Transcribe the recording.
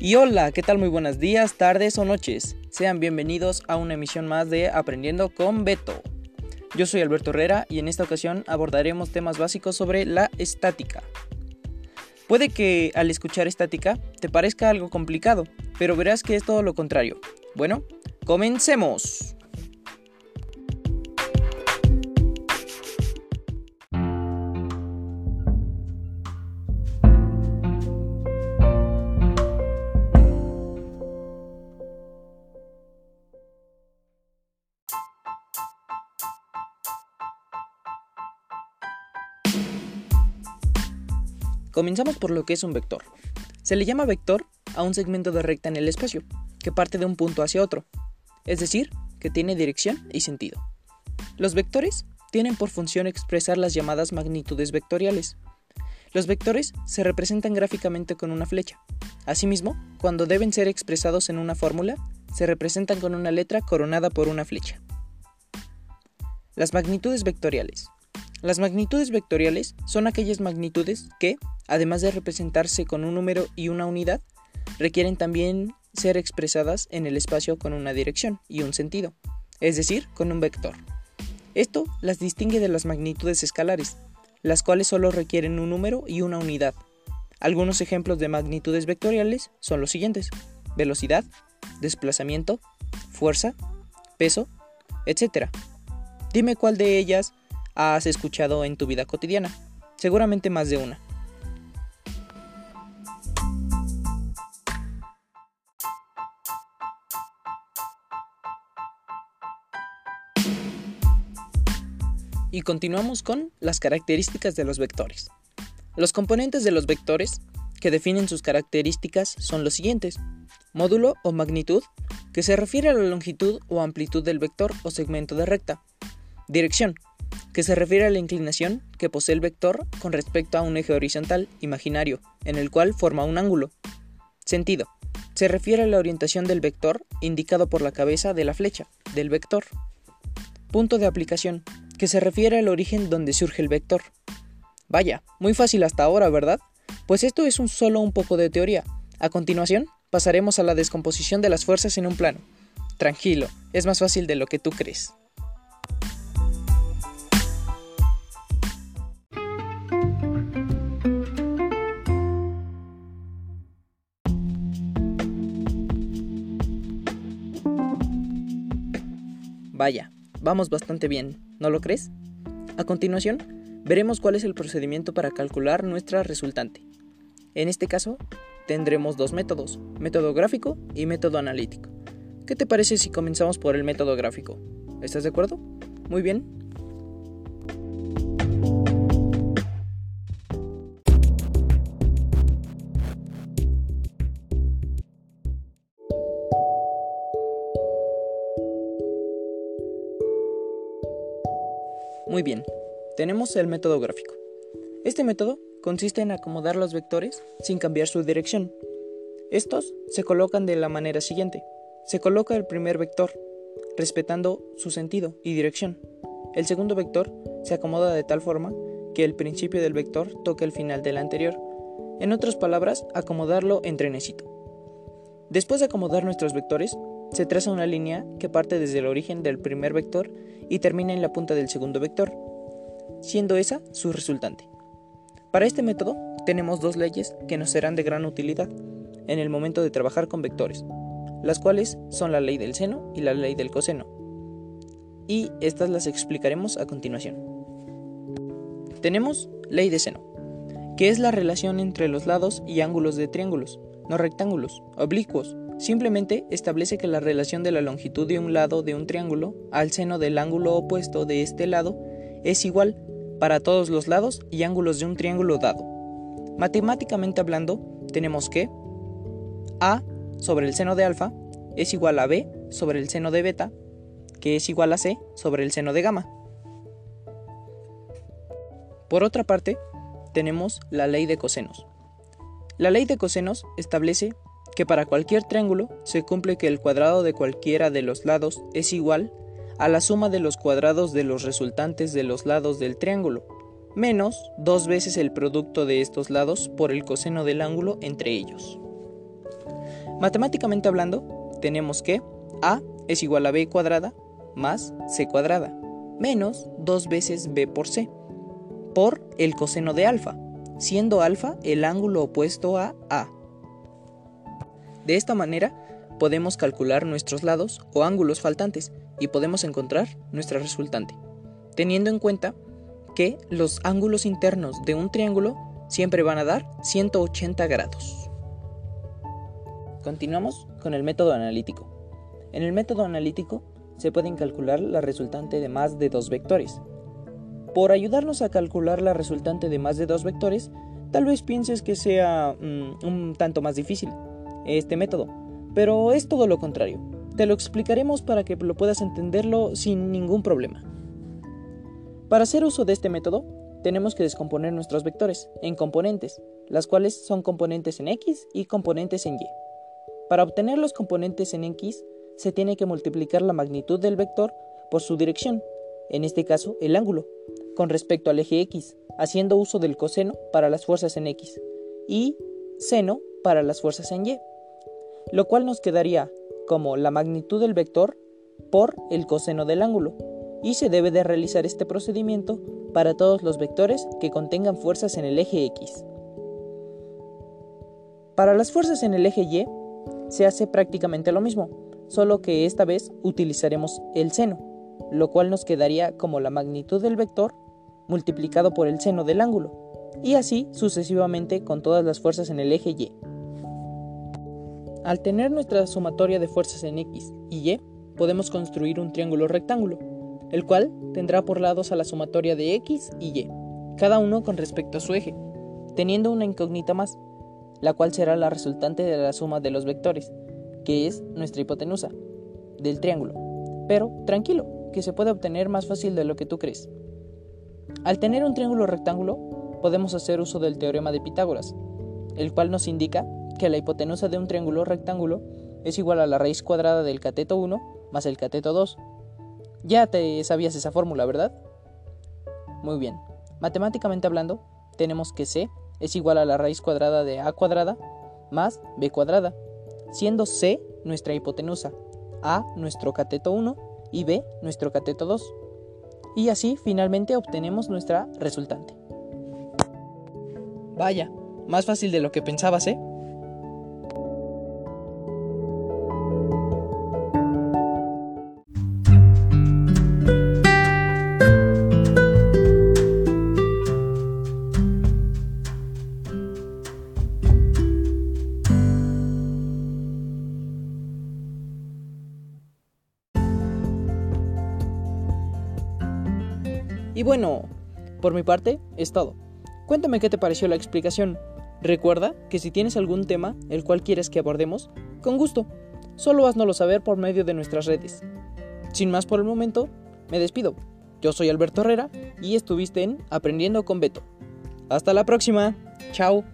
Y hola, ¿qué tal? Muy buenos días, tardes o noches. Sean bienvenidos a una emisión más de Aprendiendo con Beto. Yo soy Alberto Herrera y en esta ocasión abordaremos temas básicos sobre la estática. Puede que al escuchar estática te parezca algo complicado, pero verás que es todo lo contrario. Bueno, comencemos. Comenzamos por lo que es un vector. Se le llama vector a un segmento de recta en el espacio, que parte de un punto hacia otro, es decir, que tiene dirección y sentido. Los vectores tienen por función expresar las llamadas magnitudes vectoriales. Los vectores se representan gráficamente con una flecha. Asimismo, cuando deben ser expresados en una fórmula, se representan con una letra coronada por una flecha. Las magnitudes vectoriales. Las magnitudes vectoriales son aquellas magnitudes que, además de representarse con un número y una unidad, requieren también ser expresadas en el espacio con una dirección y un sentido, es decir, con un vector. Esto las distingue de las magnitudes escalares, las cuales solo requieren un número y una unidad. Algunos ejemplos de magnitudes vectoriales son los siguientes: velocidad, desplazamiento, fuerza, peso, etc. Dime cuál de ellas has escuchado en tu vida cotidiana. Seguramente más de una. Y continuamos con las características de los vectores. Los componentes de los vectores que definen sus características son los siguientes. Módulo o magnitud, que se refiere a la longitud o amplitud del vector o segmento de recta. Dirección, que se refiere a la inclinación que posee el vector con respecto a un eje horizontal imaginario, en el cual forma un ángulo. Sentido, se refiere a la orientación del vector indicado por la cabeza de la flecha del vector. Punto de aplicación, que se refiere al origen donde surge el vector. Vaya, muy fácil hasta ahora, ¿verdad? Pues esto es solo un poco de teoría. A continuación, pasaremos a la descomposición de las fuerzas en un plano. Tranquilo, es más fácil de lo que tú crees. Vaya, vamos bastante bien, ¿no lo crees? A continuación, veremos cuál es el procedimiento para calcular nuestra resultante. En este caso, tendremos dos métodos, método gráfico y método analítico. ¿Qué te parece si comenzamos por el método gráfico? ¿Estás de acuerdo? Muy bien, Muy bien, tenemos el método gráfico. Este método consiste en acomodar los vectores sin cambiar su dirección. Estos se colocan de la manera siguiente. Se coloca el primer vector, respetando su sentido y dirección. El segundo vector se acomoda de tal forma que el principio del vector toque el final del anterior. En otras palabras, acomodarlo en trenecito. Después de acomodar nuestros vectores, se traza una línea que parte desde el origen del primer vector y termina en la punta del segundo vector, siendo esa su resultante. Para este método tenemos dos leyes que nos serán de gran utilidad en el momento de trabajar con vectores, las cuales son la ley del seno y la ley del coseno. Y estas las explicaremos a continuación. Tenemos ley de seno, que es la relación entre los lados y ángulos de triángulos, no rectángulos, oblicuos, Simplemente establece que la relación de la longitud de un lado de un triángulo al seno del ángulo opuesto de este lado es igual para todos los lados y ángulos de un triángulo dado. Matemáticamente hablando, tenemos que A sobre el seno de alfa es igual a B sobre el seno de beta, que es igual a C sobre el seno de gamma. Por otra parte, tenemos la ley de cosenos. La ley de cosenos establece que para cualquier triángulo se cumple que el cuadrado de cualquiera de los lados es igual a la suma de los cuadrados de los resultantes de los lados del triángulo, menos dos veces el producto de estos lados por el coseno del ángulo entre ellos. Matemáticamente hablando, tenemos que a es igual a b cuadrada más c cuadrada menos 2 veces b por c por el coseno de alfa, siendo alfa el ángulo opuesto a a. De esta manera, podemos calcular nuestros lados o ángulos faltantes y podemos encontrar nuestra resultante, teniendo en cuenta que los ángulos internos de un triángulo siempre van a dar 180 grados. Continuamos con el método analítico. En el método analítico se pueden calcular la resultante de más de dos vectores. Por ayudarnos a calcular la resultante de más de dos vectores, tal vez pienses que sea mm, un tanto más difícil este método, pero es todo lo contrario. Te lo explicaremos para que lo puedas entenderlo sin ningún problema. Para hacer uso de este método, tenemos que descomponer nuestros vectores en componentes, las cuales son componentes en X y componentes en Y. Para obtener los componentes en X, se tiene que multiplicar la magnitud del vector por su dirección, en este caso el ángulo, con respecto al eje X, haciendo uso del coseno para las fuerzas en X y seno para las fuerzas en Y, lo cual nos quedaría como la magnitud del vector por el coseno del ángulo, y se debe de realizar este procedimiento para todos los vectores que contengan fuerzas en el eje X. Para las fuerzas en el eje Y se hace prácticamente lo mismo, solo que esta vez utilizaremos el seno, lo cual nos quedaría como la magnitud del vector multiplicado por el seno del ángulo, y así sucesivamente con todas las fuerzas en el eje Y. Al tener nuestra sumatoria de fuerzas en X y Y, podemos construir un triángulo rectángulo, el cual tendrá por lados a la sumatoria de X y Y, cada uno con respecto a su eje, teniendo una incógnita más, la cual será la resultante de la suma de los vectores, que es nuestra hipotenusa del triángulo. Pero tranquilo, que se puede obtener más fácil de lo que tú crees. Al tener un triángulo rectángulo, podemos hacer uso del teorema de Pitágoras, el cual nos indica que la hipotenusa de un triángulo rectángulo es igual a la raíz cuadrada del cateto 1 más el cateto 2. Ya te sabías esa fórmula, ¿verdad? Muy bien. Matemáticamente hablando, tenemos que c es igual a la raíz cuadrada de a cuadrada más b cuadrada, siendo c nuestra hipotenusa, a nuestro cateto 1 y b nuestro cateto 2. Y así finalmente obtenemos nuestra resultante. Vaya, más fácil de lo que pensabas, ¿eh? Y bueno, por mi parte es todo. Cuéntame qué te pareció la explicación. Recuerda que si tienes algún tema el cual quieres que abordemos, con gusto, solo haznoslo saber por medio de nuestras redes. Sin más por el momento, me despido. Yo soy Alberto Herrera y estuviste en Aprendiendo con Beto. Hasta la próxima. Chao.